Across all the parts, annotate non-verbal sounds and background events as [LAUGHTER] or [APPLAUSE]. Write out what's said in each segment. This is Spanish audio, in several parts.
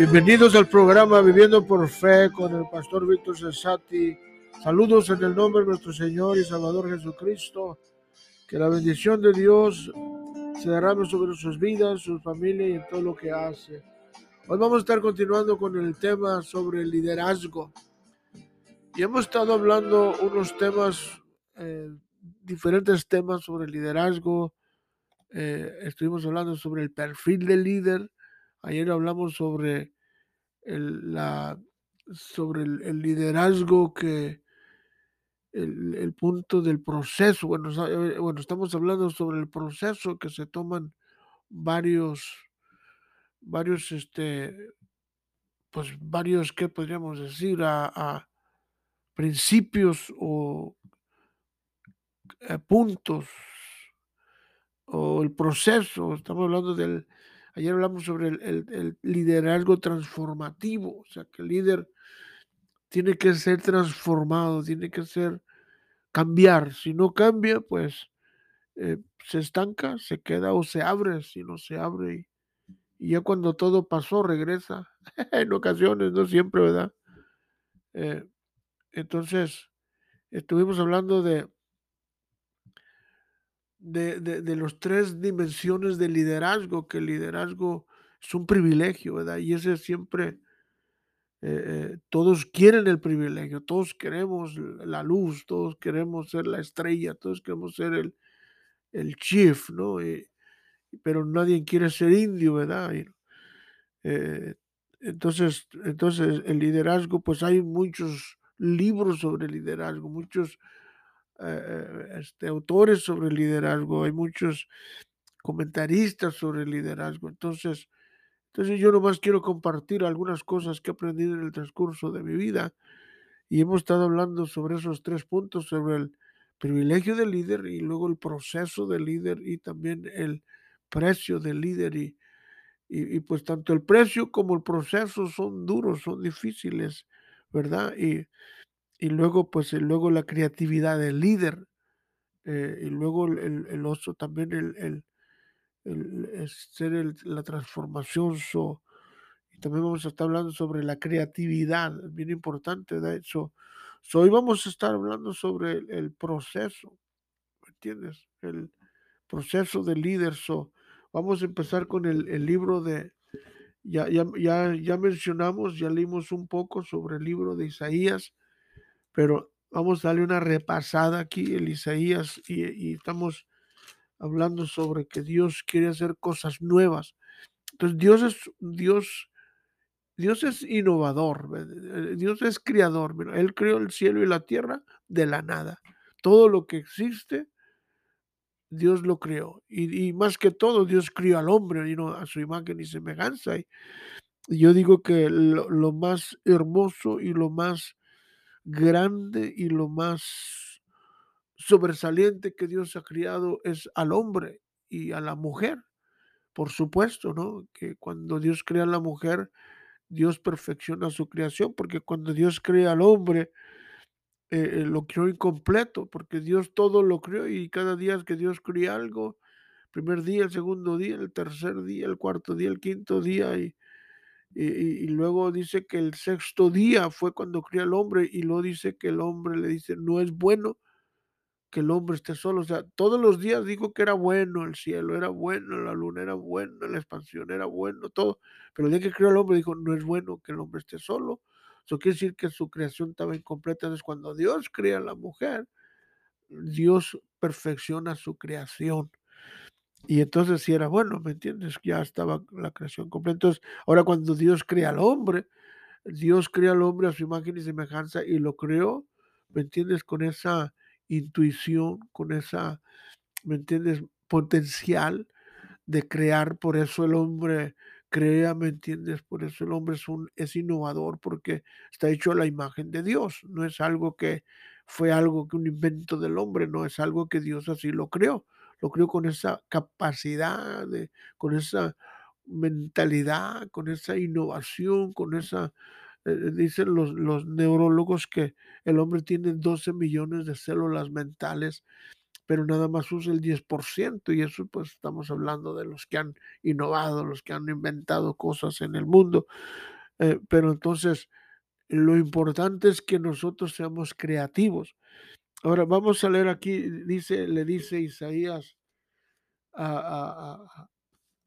Bienvenidos al programa Viviendo por Fe con el pastor Víctor Cesati. Saludos en el nombre de nuestro Señor y Salvador Jesucristo. Que la bendición de Dios se derrame sobre sus vidas, su familia y en todo lo que hace. Hoy vamos a estar continuando con el tema sobre el liderazgo. Y hemos estado hablando unos temas, eh, diferentes temas sobre el liderazgo. Eh, estuvimos hablando sobre el perfil del líder Ayer hablamos sobre el, la, sobre el, liderazgo que el, punto del proceso. Bueno, eh, bueno, estamos hablando sobre el proceso que se toman varios, varios, este, pues varios, ¿qué podríamos decir? A, principios o eh, puntos o el proceso. Estamos hablando del Ayer hablamos sobre el, liderazgo transformativo, o sea, que el líder tiene que ser transformado, tiene que ser cambiar. Si no cambia, pues eh, se estanca, se queda o se abre. Si no se abre y, ya cuando todo pasó, regresa. [LAUGHS] en ocasiones, no siempre, ¿verdad? Eh, entonces, estuvimos hablando de, de, de, los tres dimensiones de liderazgo, que el liderazgo es un privilegio, ¿verdad? Y ese siempre, eh, eh, todos quieren el privilegio, todos queremos la luz, todos queremos ser la estrella, todos queremos ser el, el chief, ¿no? pero nadie quiere ser indio, ¿verdad? Eh, entonces, entonces, el liderazgo, pues hay muchos libros sobre liderazgo, muchos eh, este, autores sobre el liderazgo, hay muchos comentaristas sobre el liderazgo. Entonces, entonces yo nomás quiero compartir algunas cosas que he aprendido en el transcurso de mi vida y hemos estado hablando sobre esos tres puntos, sobre el privilegio del líder y luego el proceso del líder y también el precio del líder y, y, pues tanto el precio como el proceso son duros, son difíciles, ¿verdad? Y, y luego pues luego la creatividad del líder eh, y luego el, el, oso también el, el ser la transformación y también vamos a estar hablando sobre la creatividad bien importante de eso hoy vamos a estar hablando sobre el, proceso ¿me entiendes? el proceso del líder vamos a empezar con el, libro de ya, ya, ya, ya mencionamos, ya leímos un poco sobre el libro de Isaías, pero vamos a darle una repasada aquí en Isaías y, estamos hablando sobre que Dios quiere hacer cosas nuevas. Entonces Dios es Dios, Dios es innovador, eh, Dios es creador. Él creó el cielo y la tierra de la nada. Todo lo que existe, Dios lo creó. Y, más que todo, Dios crió al hombre a su imagen y semejanza. Y, yo digo que lo más hermoso y lo más grande y lo más sobresaliente que Dios ha criado es al hombre y a la mujer. Por supuesto, ¿no? Que cuando Dios crea a la mujer, Dios perfecciona su creación, porque cuando Dios crea al hombre, eh, eh, lo creó incompleto, porque Dios todo lo creó y cada día que Dios crea algo, primer día, el segundo día, el tercer día, el cuarto día, el quinto día, y, y, luego dice que el sexto día fue cuando crió al hombre y luego dice que el hombre le dice, no es bueno que el hombre esté solo. O sea, todos los días dijo que era bueno el cielo, era bueno la luna, era bueno la expansión, era bueno todo. Pero el día que crió al hombre dijo, no es bueno que el hombre esté solo. Eso quiere decir que su creación estaba incompleta. Entonces, cuando Dios crea a la mujer, Dios perfecciona su creación. Y entonces si era bueno, ¿me entiendes? Ya estaba la creación completa. Entonces, ahora cuando Dios crea al hombre, Dios crea al hombre a su imagen y semejanza y lo creó, ¿me entiendes? Con esa intuición, con esa, ¿me entiendes? Potencial de crear. Por eso el hombre crea, ¿me entiendes? Por eso el hombre es, un, es innovador porque está hecho a la imagen de Dios. No es algo que fue algo que un invento del hombre, no es algo que Dios así lo creó lo creo con esa capacidad, con esa mentalidad, con esa innovación, con esa... Eh, eh, dicen los, los neurólogos que el hombre tiene 12 millones de células mentales, pero nada más usa el 10% y eso pues estamos hablando de los que han innovado, los que han inventado cosas en el mundo. Eh, pero entonces lo importante es que nosotros seamos creativos. Ahora vamos a leer aquí, dice, le dice Isaías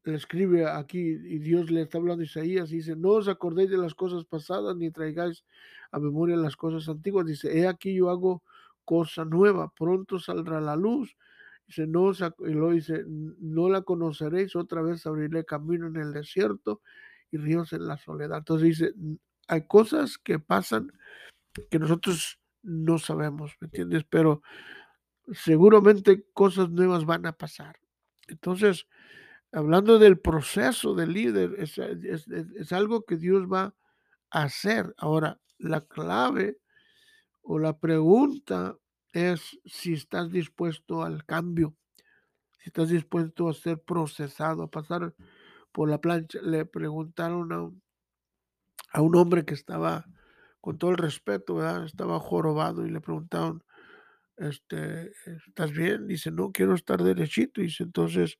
le escribe aquí y Dios le está hablando a Isaías dice, no os acordéis de las cosas pasadas ni traigáis a memoria las cosas antiguas. Dice, he aquí yo hago cosa nueva, pronto saldrá la luz. Dice, no, lo dice, no la conoceréis, otra vez abriré camino en el desierto y ríos en la soledad. Entonces dice, hay cosas que pasan que nosotros no sabemos, ¿me entiendes? Pero seguramente cosas nuevas van a pasar. Entonces, hablando del proceso del líder, es, algo que Dios va a hacer. Ahora, la clave o la pregunta es si estás dispuesto al cambio, si estás dispuesto a ser procesado, a pasar por la plancha. Le preguntaron a un, a un hombre que estaba, con todo el respeto, estaba jorobado y le preguntaron, este, ¿estás bien? Dice, no, quiero estar derechito. Dice, entonces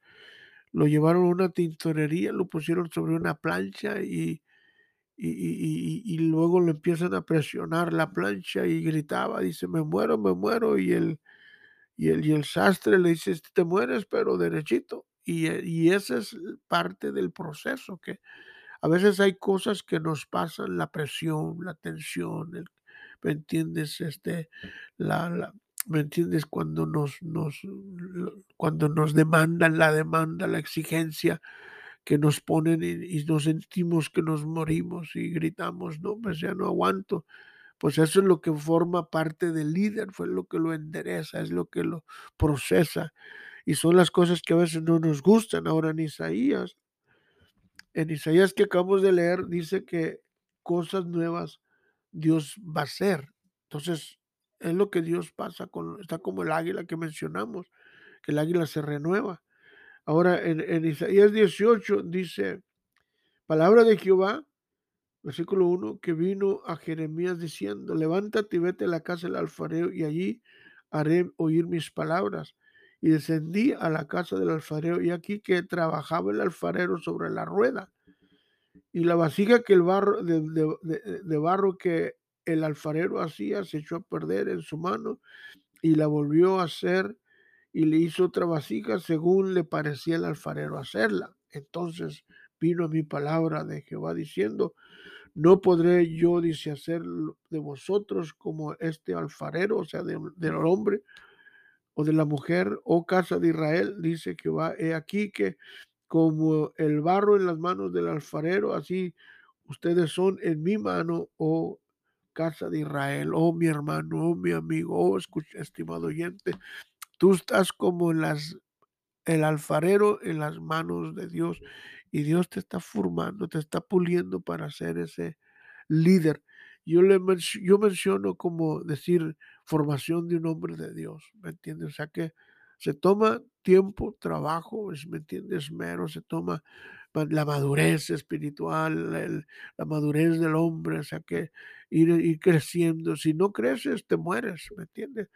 lo llevaron a una tintorería, lo pusieron sobre una plancha y, y, luego lo empiezan a presionar la plancha y gritaba, dice, me muero, me muero. Y el, y el, y el sastre le dice, te mueres, pero derechito. Y, y esa es parte del proceso, que a veces hay cosas que nos pasan, la presión, la tensión, ¿me entiendes? Este, ¿Me entiendes? Cuando nos, nos, cuando nos demandan la demanda, la exigencia que nos ponen y, nos sentimos que nos morimos y gritamos, no, pues ya no aguanto. Pues eso es lo que forma parte del líder, fue lo que lo endereza, es lo que lo procesa. Y son las cosas que a veces no nos gustan. Ahora en Isaías, en Isaías que acabamos de leer, dice que cosas nuevas Dios va a hacer. Entonces, es lo que Dios pasa con, está como el águila que mencionamos, que el águila se renueva. Ahora en, Isaías 18 dice, palabra de Jehová, versículo 1, que vino a Jeremías diciendo, levántate y vete a la casa del alfarero y allí haré oír mis palabras. Y descendí a la casa del alfarero y aquí que trabajaba el alfarero sobre la rueda. Y la vasija que el barro, de, de barro que el alfarero hacía, se echó a perder en su mano y la volvió a hacer y le hizo otra vasija según le parecía el alfarero hacerla. Entonces vino mi palabra de Jehová diciendo, no podré yo, dice, hacer de vosotros como este alfarero, o sea, del hombre o de la mujer, o casa de Israel, dice Jehová, he aquí que como el barro en las manos del alfarero, así ustedes son en mi mano, oh casa de Israel, oh mi hermano, oh mi amigo, oh escucha, estimado oyente, tú estás como las, el alfarero en las manos de Dios y Dios te está formando, te está puliendo para ser ese líder. Yo, le yo menciono como decir formación de un hombre de Dios, ¿me entiendes? O sea que se toma tiempo, trabajo, ¿me entiendes? Esmero, se toma la madurez espiritual, la madurez del hombre, o sea que ir, creciendo. Si no creces, te mueres, ¿me entiendes?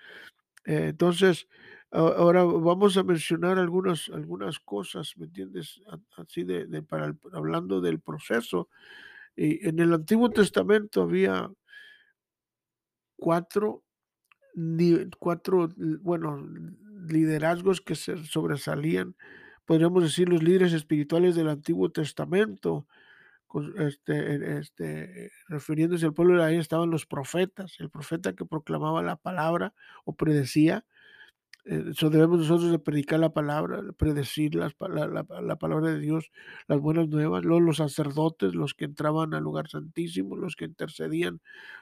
Eh, entonces, ahora vamos a mencionar algunas, algunas cosas, ¿me entiendes? Así de, para hablando del proceso. En el Antiguo Testamento había cuatro, cuatro, bueno, liderazgos que se sobresalían podríamos decir, los líderes espirituales del Antiguo Testamento, este, este, refiriéndose al pueblo de ahí estaban los profetas, el profeta que proclamaba la palabra o predecía. Eh, eso debemos nosotros de predicar la palabra, predecir la, la, palabra de Dios, las buenas nuevas. Luego los sacerdotes, los que entraban al lugar santísimo, los que intercedían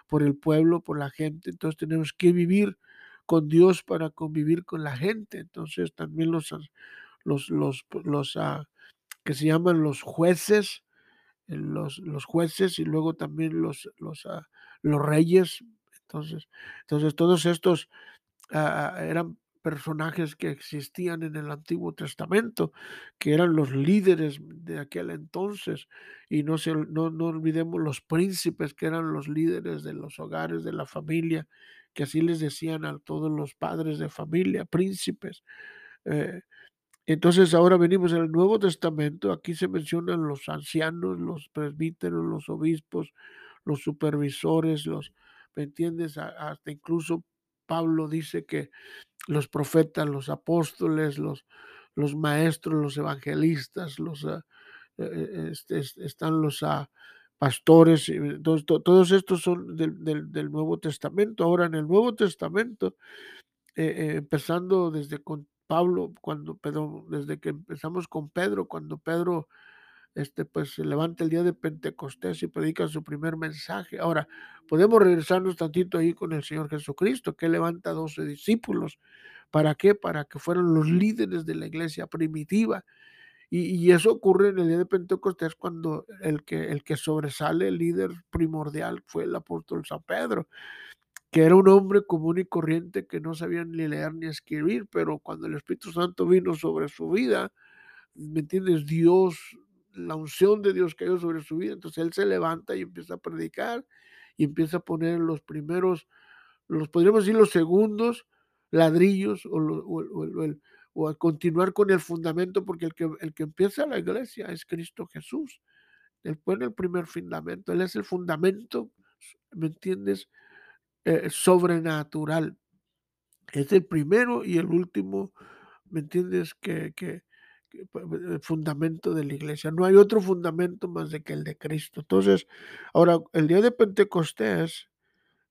por el pueblo, por la gente. Entonces tenemos que vivir con Dios para convivir con la gente. Entonces también los, los, los, los ah, que se llaman los jueces, eh, los, los jueces y luego también los, los, ah, los reyes. Entonces, entonces todos estos ah, eran personajes que existían en el Antiguo Testamento, que eran los líderes de aquel entonces, y no, se, no, no olvidemos los príncipes, que eran los líderes de los hogares, de la familia, que así les decían a todos los padres de familia, príncipes. Eh, entonces ahora venimos al Nuevo Testamento, aquí se mencionan los ancianos, los presbíteros, los obispos, los supervisores, los, ¿me entiendes? Hasta incluso Pablo dice que los profetas, los apóstoles, los, los maestros, los evangelistas, los, ah, eh, eh, este, están los uh, pastores, todos, todos estos son del, del, Nuevo Testamento. Ahora en el Nuevo Testamento, eh, empezando desde con Pablo, cuando, desde que empezamos con Pedro, cuando Pedro este, pues se levanta el día de Pentecostés y predica su primer mensaje. Ahora, podemos regresarnos tantito ahí con el Señor Jesucristo, que levanta a 12 discípulos. ¿Para qué? Para que fueran los líderes de la iglesia primitiva. Y, eso ocurre en el día de Pentecostés cuando el que, el que sobresale, el líder primordial, fue el apóstol San Pedro, que era un hombre común y corriente que no sabía ni leer ni escribir, pero cuando el Espíritu Santo vino sobre su vida, ¿me entiendes? Dios la unción de Dios cayó sobre su vida. Entonces él se levanta y empieza a predicar y empieza a poner los primeros, los podríamos decir los segundos ladrillos o, a continuar con el fundamento, porque el que, el que empieza la iglesia es Cristo Jesús. Él pone el primer fundamento, Él es el fundamento, ¿me entiendes? Eh, sobrenatural. Es el primero y el último, ¿me entiendes? Que, el fundamento de la iglesia. No hay otro fundamento más de que el de Cristo. Entonces, ahora, el día de Pentecostés,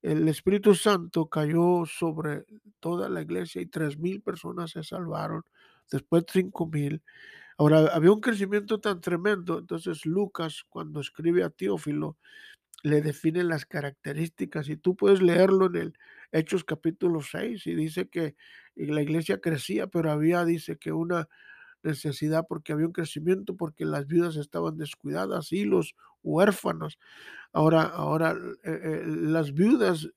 el Espíritu Santo cayó sobre toda la iglesia y tres mil personas se salvaron, después cinco mil. Ahora, había un crecimiento tan tremendo, entonces Lucas, cuando escribe a Teófilo, le define las características y tú puedes leerlo en el Hechos capítulo 6 y dice que la iglesia crecía, pero había, dice que una necesidad porque había un crecimiento, porque las viudas estaban descuidadas y los huérfanos. Ahora, ahora eh, eh, las viudas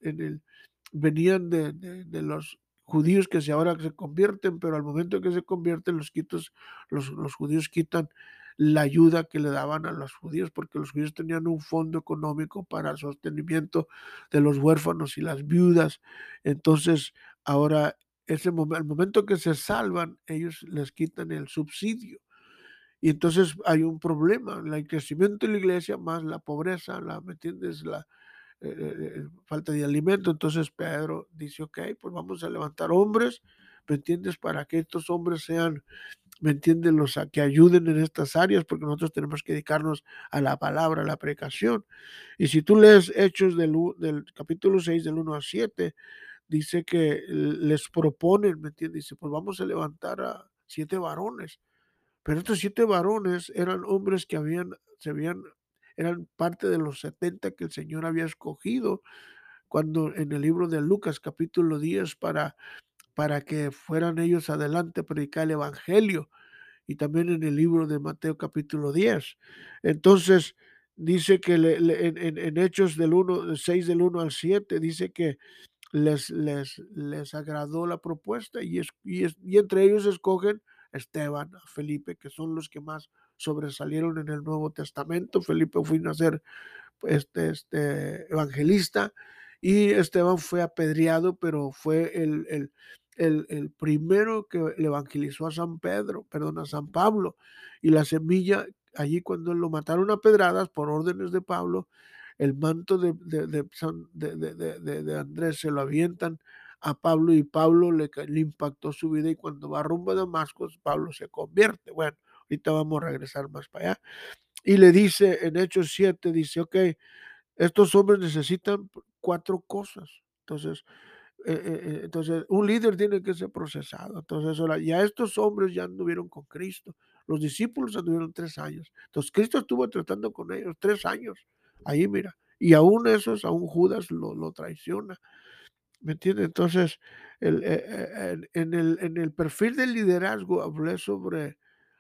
venían de, los judíos que se ahora se convierten, pero al momento que se convierten los, quitos, los judíos quitan la ayuda que le daban a los judíos, porque los judíos tenían un fondo económico para el sostenimiento de los huérfanos y las viudas. Entonces, ahora ese momento, al momento que se salvan, ellos les quitan el subsidio. Y entonces hay un problema, el crecimiento de la iglesia más la pobreza, la, ¿me entiendes? La eh, eh, eh, falta de alimento. Entonces Pedro dice, ok, pues vamos a levantar hombres, ¿me entiendes? Para que estos hombres sean, ¿me entiendes? Los que ayuden en estas áreas, porque nosotros tenemos que dedicarnos a la palabra, a la predicación. Y si tú lees Hechos del, del capítulo 6, del 1 a 7, dice que les proponen, ¿me entiendes? Dice, pues vamos a levantar a siete varones. Pero estos siete varones eran hombres que habían, se habían, eran parte de los 70 que el Señor había escogido cuando en el libro de Lucas capítulo 10 para, para que fueran ellos adelante a predicar el Evangelio y también en el libro de Mateo capítulo 10. Entonces dice que en, Hechos del 1, 6 del 1 al 7 dice que les, les, les agradó la propuesta y, es, y, y, entre ellos escogen Esteban, a Felipe, que son los que más sobresalieron en el Nuevo Testamento. Felipe fue a ser este, este evangelista y Esteban fue apedreado, pero fue el, el, el, el, primero que evangelizó a San Pedro, perdón, a San Pablo. Y la semilla, allí cuando lo mataron a pedradas por órdenes de Pablo, el manto de, de, Andrés se lo avientan a Pablo y Pablo le, le, impactó su vida y cuando va rumbo a Damasco, Pablo se convierte. Bueno, ahorita vamos a regresar más para allá. Y le dice en Hechos 7, dice, ok, estos hombres necesitan cuatro cosas. Entonces, eh, eh, eh, entonces, un líder tiene que ser procesado. Entonces, ahora, ya estos hombres ya anduvieron con Cristo. Los discípulos anduvieron tres años. Entonces, Cristo estuvo tratando con ellos tres años. Ahí mira, y aún esos, aún Judas lo, lo traiciona. ¿Me entiendes? Entonces, el, eh, eh, en, el, en el perfil del liderazgo hablé sobre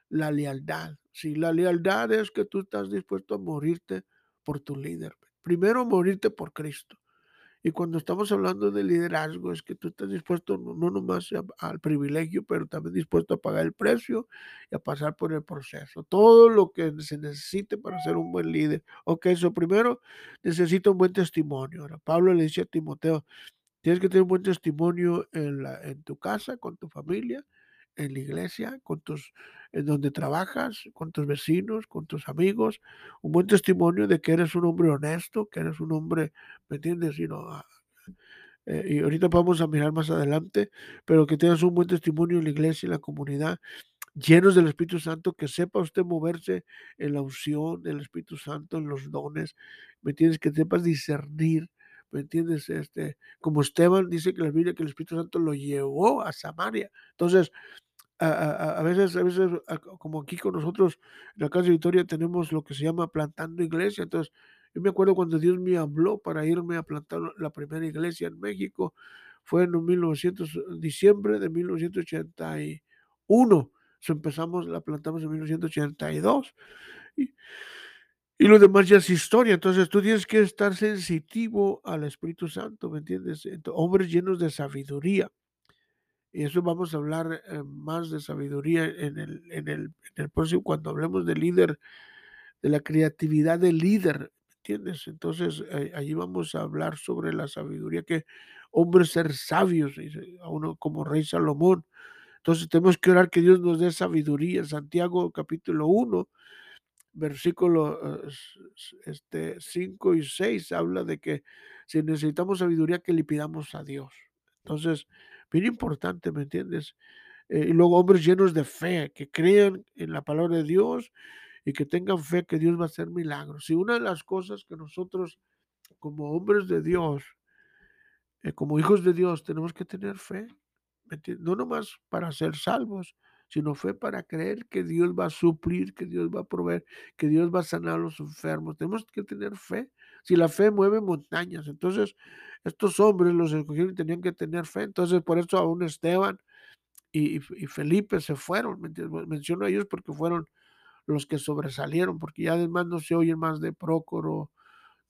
la lealtad. Si la lealtad es que tú estás dispuesto a morirte por tu líder. Primero morirte por Cristo. Y cuando estamos hablando de liderazgo, es que tú estás dispuesto no, nomás al privilegio, pero también dispuesto a pagar el precio y a pasar por el proceso. Todo lo que se necesite para ser un buen líder. Ok, eso primero necesita un buen testimonio. Ahora, Pablo le dice a Timoteo, Tienes que tener un buen testimonio en la en tu casa, con tu familia, en la iglesia, con tus en donde trabajas, con tus vecinos, con tus amigos, un buen testimonio de que eres un hombre honesto, que eres un hombre, ¿me entiendes? Y no, ah, eh, y ahorita vamos a mirar más adelante, pero que tengas un buen testimonio en la iglesia, en la comunidad, llenos del Espíritu Santo, que sepa usted moverse en la unción del Espíritu Santo, en los dones, ¿me entiendes? Que sepas discernir, ¿me entiendes? Este, como Esteban dice que la Biblia que el Espíritu Santo lo llevó a Samaria. Entonces, a, a- veces, a veces, como aquí con nosotros, en la casa de Victoria tenemos lo que se llama plantando iglesia. Entonces, yo me acuerdo cuando Dios me habló para irme a plantar la primera iglesia en México, fue en 1900, diciembre de 1981. So, empezamos, la plantamos en 1982. Y, y lo demás ya es historia. Entonces, tú tienes que estar sensitivo al Espíritu Santo, ¿me entiendes? Ento- hombres llenos de sabiduría. Y eso vamos a hablar eh, más de sabiduría en el, en, el, en el próximo, cuando hablemos de líder, de la creatividad del líder, ¿entiendes? Entonces, eh, allí vamos a hablar sobre la sabiduría, que hombres ser sabios, a uno como rey Salomón. Entonces, tenemos que orar que Dios nos dé sabiduría. Santiago capítulo uno versículo eh, este, 5 y 6 habla de que si necesitamos sabiduría, que le pidamos a Dios. Entonces, bien importante, ¿me entiendes? Eh, y luego hombres llenos de fe, que crean en la palabra de Dios y que tengan fe que Dios va a hacer milagros. Y una de las cosas que nosotros como hombres de Dios, eh, como hijos de Dios, tenemos que tener fe, ¿me? No nomás para ser salvos, sino fe para creer que Dios va a suplir, que Dios va a proveer, que Dios va a sanar a los enfermos. Tenemos que tener fe. Si la fe mueve montañas, entonces estos hombres, los escogieron, tenían que tener fe. Entonces, por eso aún Esteban y, y- y Felipe se fueron. Menciono a ellos porque fueron los que sobresalieron, porque ya además no se oye más de Prócoro,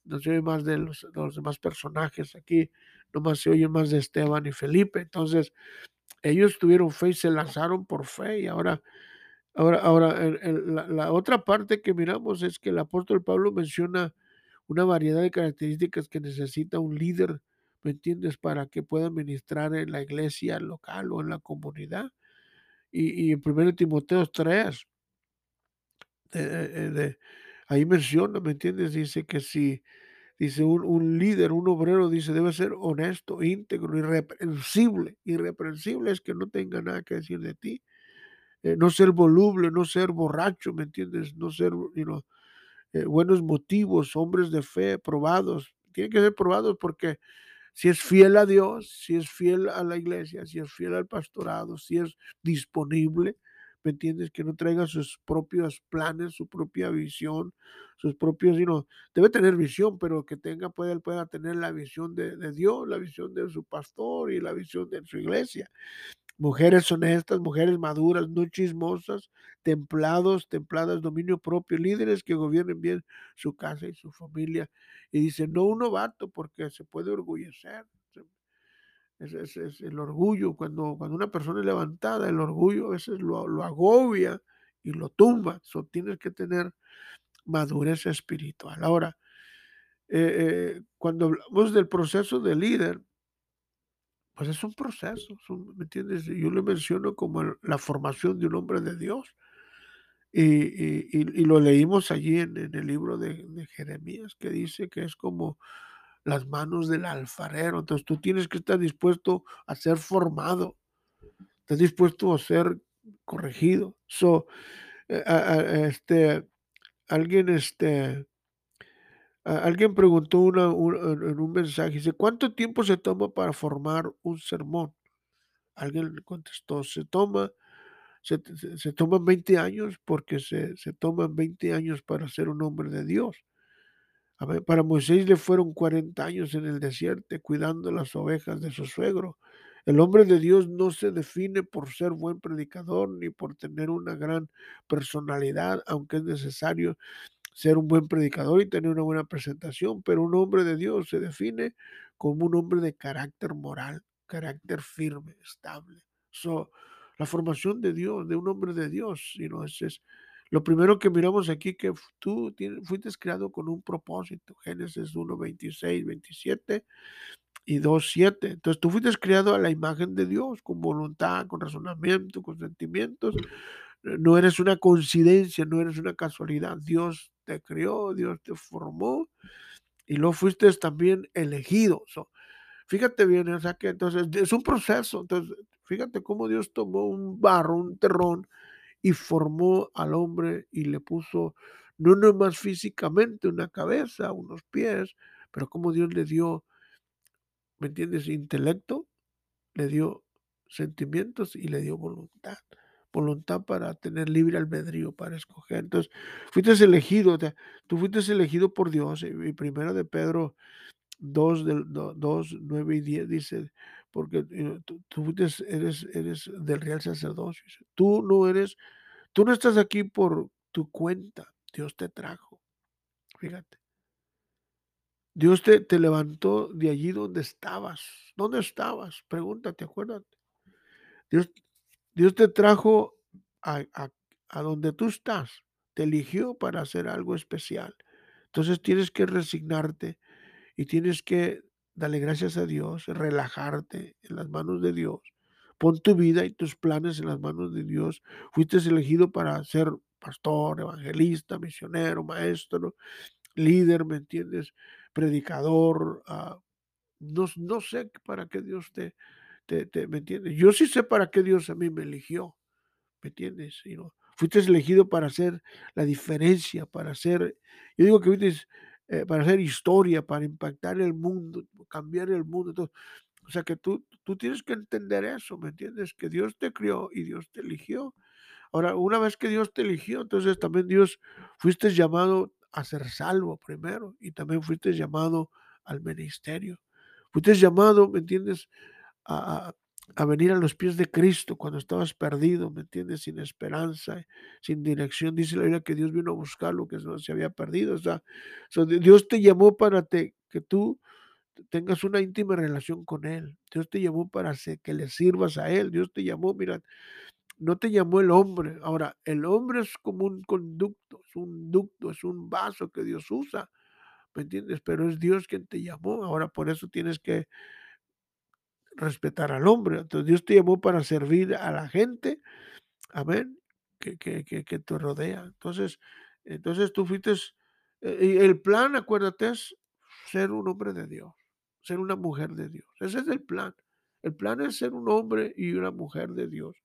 no se oye más de los, de los demás personajes aquí, nomás se oye más de Esteban y Felipe. Entonces, ellos tuvieron fe y se lanzaron por fe y ahora, ahora, ahora, la otra parte que miramos es que el apóstol Pablo menciona una variedad de características que necesita un líder, ¿me entiendes? Para que pueda ministrar en la iglesia local o en la comunidad. Y, y en 1 Timoteo 3, de, de- de- ahí menciona, ¿me entiendes? Dice que si, dice un, un líder, un obrero, dice, debe ser honesto, íntegro, irreprensible. Irreprensible es que no tenga nada que decir de ti. eh, no ser voluble, no ser borracho, ¿me entiendes? No ser, you know, eh, buenos motivos, hombres de fe, probados. Tienen que ser probados porque si es fiel a Dios, si es fiel a la iglesia, si es fiel al pastorado, si es disponible, ¿me entiendes? Que no traiga sus propios planes, su propia visión, sus propios, you debe tener visión, pero que tenga, pueda, pueda tener la visión de Dios, la visión de su pastor y la visión de su iglesia. Mujeres honestas, mujeres maduras, no chismosas, templados, templadas, dominio propio, líderes que gobiernen bien su casa y su familia. Y dice, no un novato porque se puede orgullecer. Es- es el orgullo, cuando, cuando una persona es levantada, el orgullo a veces lo, lo agobia y lo tumba. So, tienes que tener madurez espiritual. Ahora, eh, eh, cuando hablamos del proceso de líder, pues es un proceso, ¿me entiendes? Yo lo menciono como la formación de un hombre de Dios. Y, lo leímos allí en, el libro de, Jeremías, que dice que es como las manos del alfarero. Entonces tú tienes que estar dispuesto a ser formado, estás dispuesto a ser corregido. So, eh, a- este, alguien, este, alguien preguntó en un mensaje, dice, ¿cuánto tiempo se toma para formar un sermón? Alguien le contestó, se toma, se, toman 20 años porque se, se toman 20 años para ser un hombre de Dios. Para Moisés le fueron 40 años en el desierto cuidando las ovejas de su suegro. El hombre de Dios no se define por ser buen predicador ni por tener una gran personalidad, aunque es necesario ser un buen predicador y tener una buena presentación, pero un hombre de Dios se define como un hombre de carácter moral, carácter firme, estable. So, la formación de Dios, de un hombre de Dios, you know, es, es- lo primero que miramos aquí que tú tienes- fuiste creado con un propósito, Génesis uno 26 27 y 2.7. Entonces tú fuiste creado a la imagen de Dios, con voluntad, con razonamiento, con sentimientos. No eres una coincidencia, no eres una casualidad. Dios te creó, Dios te formó y luego fuiste también elegido. fíjate bien, o sea que entonces es un proceso. Entonces, fíjate cómo Dios tomó un barro, un terrón y formó al hombre y le puso no nomás físicamente una cabeza, unos pies, pero como Dios le dio, ¿me entiendes? Intelecto, le dio sentimientos y le dio voluntad. Voluntad para tener libre albedrío, para escoger. Entonces, fuiste elegido, tú fuiste elegido por Dios. Y primero de Pedro 2, del, 2, 9 y 10 dice, porque tú, fuiste, eres, eres del real sacerdocio. Tú no eres, tú no estás aquí por tu cuenta. Dios te trajo. Fíjate. Dios te, te, levantó de allí donde estabas. ¿Dónde estabas? Pregúntate, acuérdate. Dios, Dios te trajo a, a, a, donde tú estás. Te eligió para hacer algo especial. Entonces tienes que resignarte y tienes que darle gracias a Dios, relajarte en las manos de Dios. Pon tu vida y tus planes en las manos de Dios. Fuiste elegido para ser pastor, evangelista, misionero, maestro, líder, ¿me entiendes? Predicador. Uh, no, no, sé para qué Dios te, te, te, ¿me entiendes? Yo sí sé para qué Dios a mí me eligió, ¿me entiendes? You know, fuiste elegido para hacer la diferencia, para hacer, yo digo que fuiste eh, para hacer historia, para impactar el mundo, cambiar el mundo. Entonces, o sea que tú, tú tienes que entender eso, ¿me entiendes? Que Dios te crió y Dios te eligió. Ahora, una vez que Dios te eligió, entonces también Dios fuiste llamado a ser salvo primero y también fuiste llamado al ministerio. Fuiste llamado, ¿me entiendes? A, venir a los pies de Cristo cuando estabas perdido, ¿me entiendes? Sin esperanza, sin dirección. Dice la Biblia que Dios vino a buscar lo que no se había perdido. O sea, Dios te llamó para que tú tengas una íntima relación con Él. Dios te llamó para que le sirvas a Él. Dios te llamó, mira, no te llamó el hombre. Ahora, el hombre es como un conducto, es un ducto, es un vaso que Dios usa. ¿Me entiendes? Pero es Dios quien te llamó. Ahora, por eso tienes que respetar al hombre. Entonces, Dios te llamó para servir a la gente. Amén. Que, que, que, te rodea. Entonces, entonces tú fuiste. Eh, el plan, acuérdate, es ser un hombre de Dios, ser una mujer de Dios. Ese es el plan. El plan es ser un hombre y una mujer de Dios.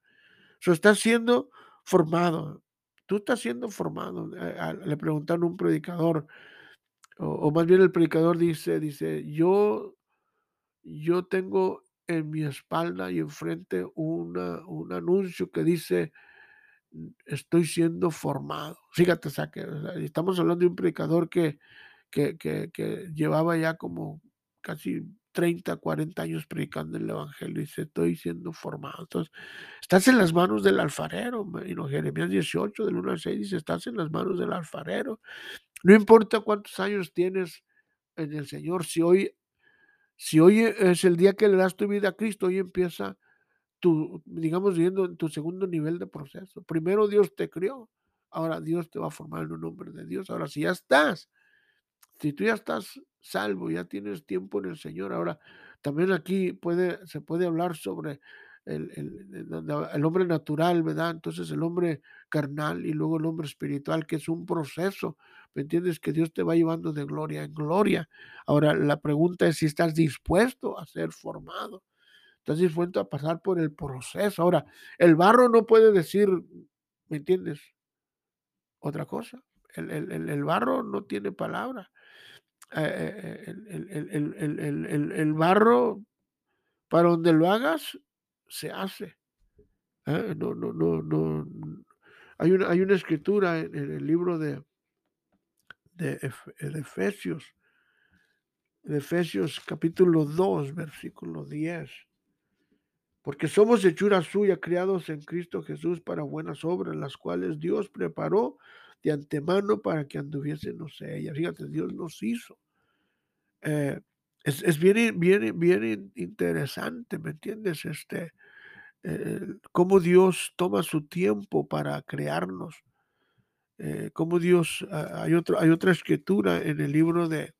Eso está siendo formado. Tú estás siendo formado. Eh, le preguntaron a un predicador, o, más bien el predicador dice, dice, yo, yo tengo en mi espalda y enfrente una, un anuncio que dice, estoy siendo formado. Fíjate, estamos hablando de un predicador que, que, que, que llevaba ya como casi 30, 40 años predicando el Evangelio y dice, estoy siendo formado. Entonces, estás en las manos del alfarero. Y no, Jeremías 18, del 1 al 6, dice, estás en las manos del alfarero. No importa cuántos años tienes en el Señor, si hoy, si hoy es el día que le das tu vida a Cristo, hoy empieza tu, digamos, viendo en tu segundo nivel de proceso. Primero Dios te crió, ahora Dios te va a formar en un nombre de Dios. Ahora, si ya estás si tú ya estás salvo, ya tienes tiempo en el Señor, ahora también aquí puede, se puede hablar sobre el, el, hombre natural, ¿verdad? Entonces el hombre carnal y luego el hombre espiritual, que es un proceso, ¿me entiendes? Que Dios te va llevando de gloria en gloria. Ahora la pregunta es si estás dispuesto a ser formado. Estás dispuesto a pasar por el proceso. Ahora, el barro no puede decir, ¿me entiendes? Otra cosa. El, el, el barro no tiene palabra. Eh, el, el, barro, para donde lo hagas, se hace. ¿eh? No, no, no, no. Hay una, hay una escritura en, el libro de, de, Efesios, de Efesios capítulo 2, versículo 10. Porque somos hechura suya, criados en Cristo Jesús para buenas obras, las cuales Dios preparó de antemano para que anduviésemos ella. Fíjate, Dios nos hizo. Eh, es, es, bien, bien, bien interesante, ¿me entiendes? Este, eh, cómo Dios toma su tiempo para crearnos. Eh, cómo Dios, hay, hay otra escritura en el libro de,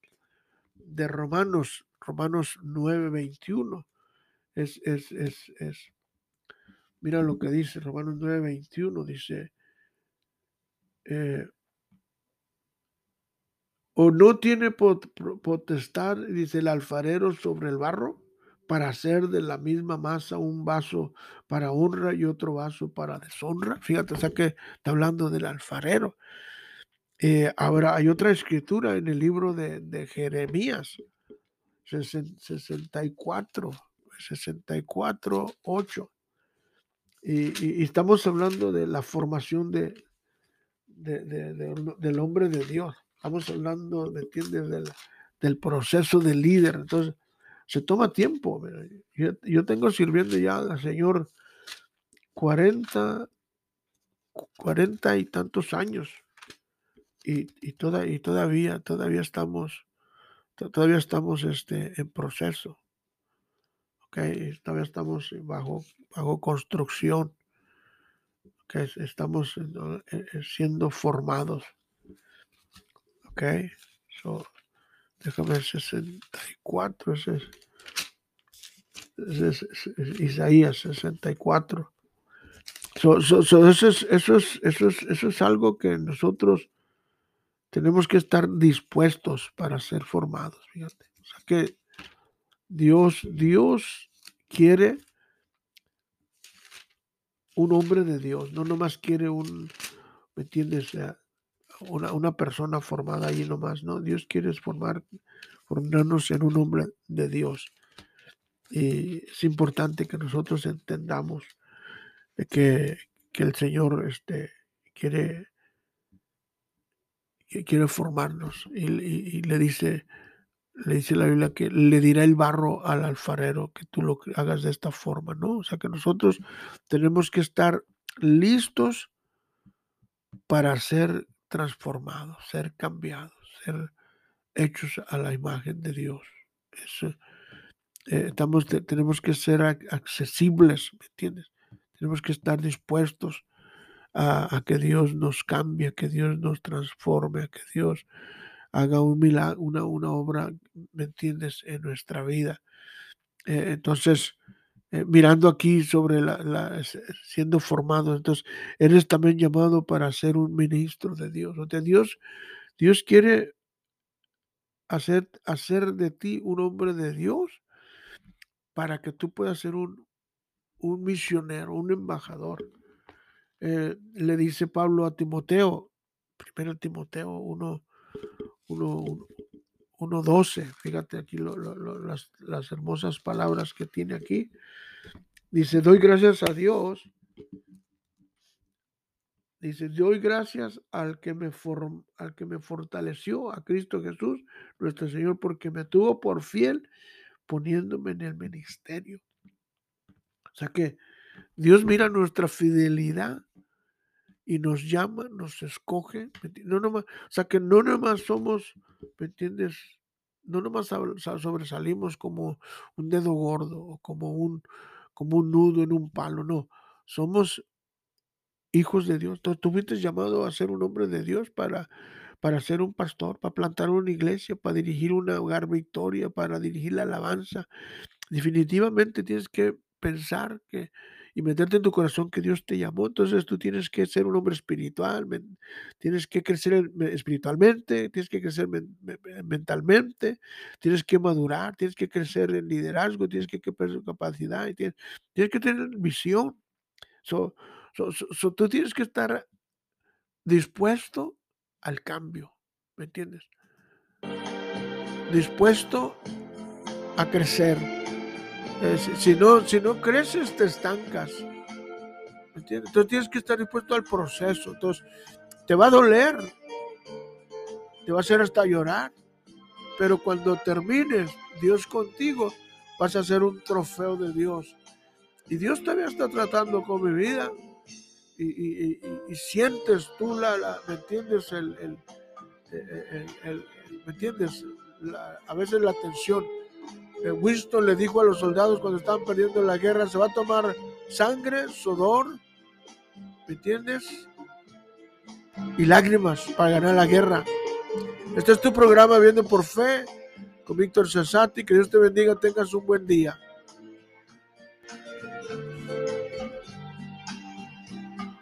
de Romanos, Romanos 9, 21. Es, es, es, es, mira lo que dice Romanos 9, 21. Dice, eh, o no tiene potestad, dice el alfarero sobre el barro, para hacer de la misma masa un vaso para honra y otro vaso para deshonra. Fíjate, o sea que está hablando del alfarero. Eh, ahora hay otra escritura en el libro de, de Jeremías, 64, 64, 8. Y, y, estamos hablando de la formación de, del hombre de Dios. Estamos hablando, ¿me entiendes? Del, del proceso de líder. Entonces, se toma tiempo. Yo, tengo sirviendo ya al Señor 40, 40 y tantos años. Y, y, toda, y todavía, todavía estamos, todavía estamos este, en proceso. Okay, todavía estamos bajo, bajo construcción. Okay, estamos eh, eh, siendo formados. Ok, so, déjame 64, ese es, es, Isaías 64. So, eso, es, eso, es, eso, es, eso es algo que nosotros tenemos que estar dispuestos para ser formados. Fíjate. O sea que Dios, Dios quiere un hombre de Dios, no nomás quiere un, ¿me entiendes? Una, una persona formada ahí nomás, ¿no? Dios quiere formar, formarnos en un hombre de Dios. Y es importante que nosotros entendamos que, que el Señor este, quiere, quiere formarnos y, y, le dice, le dice la Biblia que le dirá el barro al alfarero que tú lo hagas de esta forma, ¿no? O sea que nosotros tenemos que estar listos para ser transformados, ser cambiados, ser hechos a la imagen de Dios. Eh, estamos, tenemos que ser accesibles, ¿me entiendes? Tenemos que estar dispuestos a, que Dios nos cambie, a que Dios nos transforme, a que Dios haga un milagro, una, obra, ¿me entiendes?, en nuestra vida. Eh, entonces, eh, mirando aquí sobre la, siendo formado, entonces, eres también llamado para ser un ministro de Dios. O sea, Dios, Dios quiere hacer, hacer de ti un hombre de Dios para que tú puedas ser un, un misionero, un embajador. Eh, le dice Pablo a Timoteo, primero Timoteo 1, 1.12, fíjate aquí las, hermosas palabras que tiene aquí. Dice, doy gracias a Dios. Dice, doy gracias al que, me al que me fortaleció, a Cristo Jesús, nuestro Señor, porque me tuvo por fiel poniéndome en el ministerio. O sea que Dios mira nuestra fidelidad y nos llama, nos escoge. No o sea que no nomás somos, ¿me entiendes? No nomás sobresalimos como un dedo gordo o como un, como un nudo en un palo, no. Somos hijos de Dios. Tú fuiste llamado a ser un hombre de Dios para, para ser un pastor, para plantar una iglesia, para dirigir una hogar victoria, para dirigir la alabanza. Definitivamente tienes que pensar que y meterte en tu corazón que Dios te llamó, entonces tú tienes que ser un hombre espiritual, tienes que crecer espiritualmente, tienes que crecer mentalmente, tienes que madurar, tienes que crecer en liderazgo, tienes que crecer capacidad, y tienes, tienes que tener visión. So, tú tienes que estar dispuesto al cambio, ¿me entiendes? Dispuesto a crecer eh, si, no, si no creces, te estancas. Entonces tienes que estar dispuesto al proceso. Entonces, te va a doler. Te va a hacer hasta llorar. Pero cuando termines, Dios contigo, vas a ser un trofeo de Dios. Y Dios todavía está tratando con mi vida. Y, sientes tú la, ¿me entiendes? El, ¿Me entiendes? a veces la tensión Winston le dijo a los soldados cuando estaban perdiendo la guerra, se va a tomar sangre, sudor, ¿me entiendes? Y lágrimas para ganar la guerra. Este es tu programa Viendo por Fe. con Víctor Cesati. Que Dios te bendiga, tengas un buen día.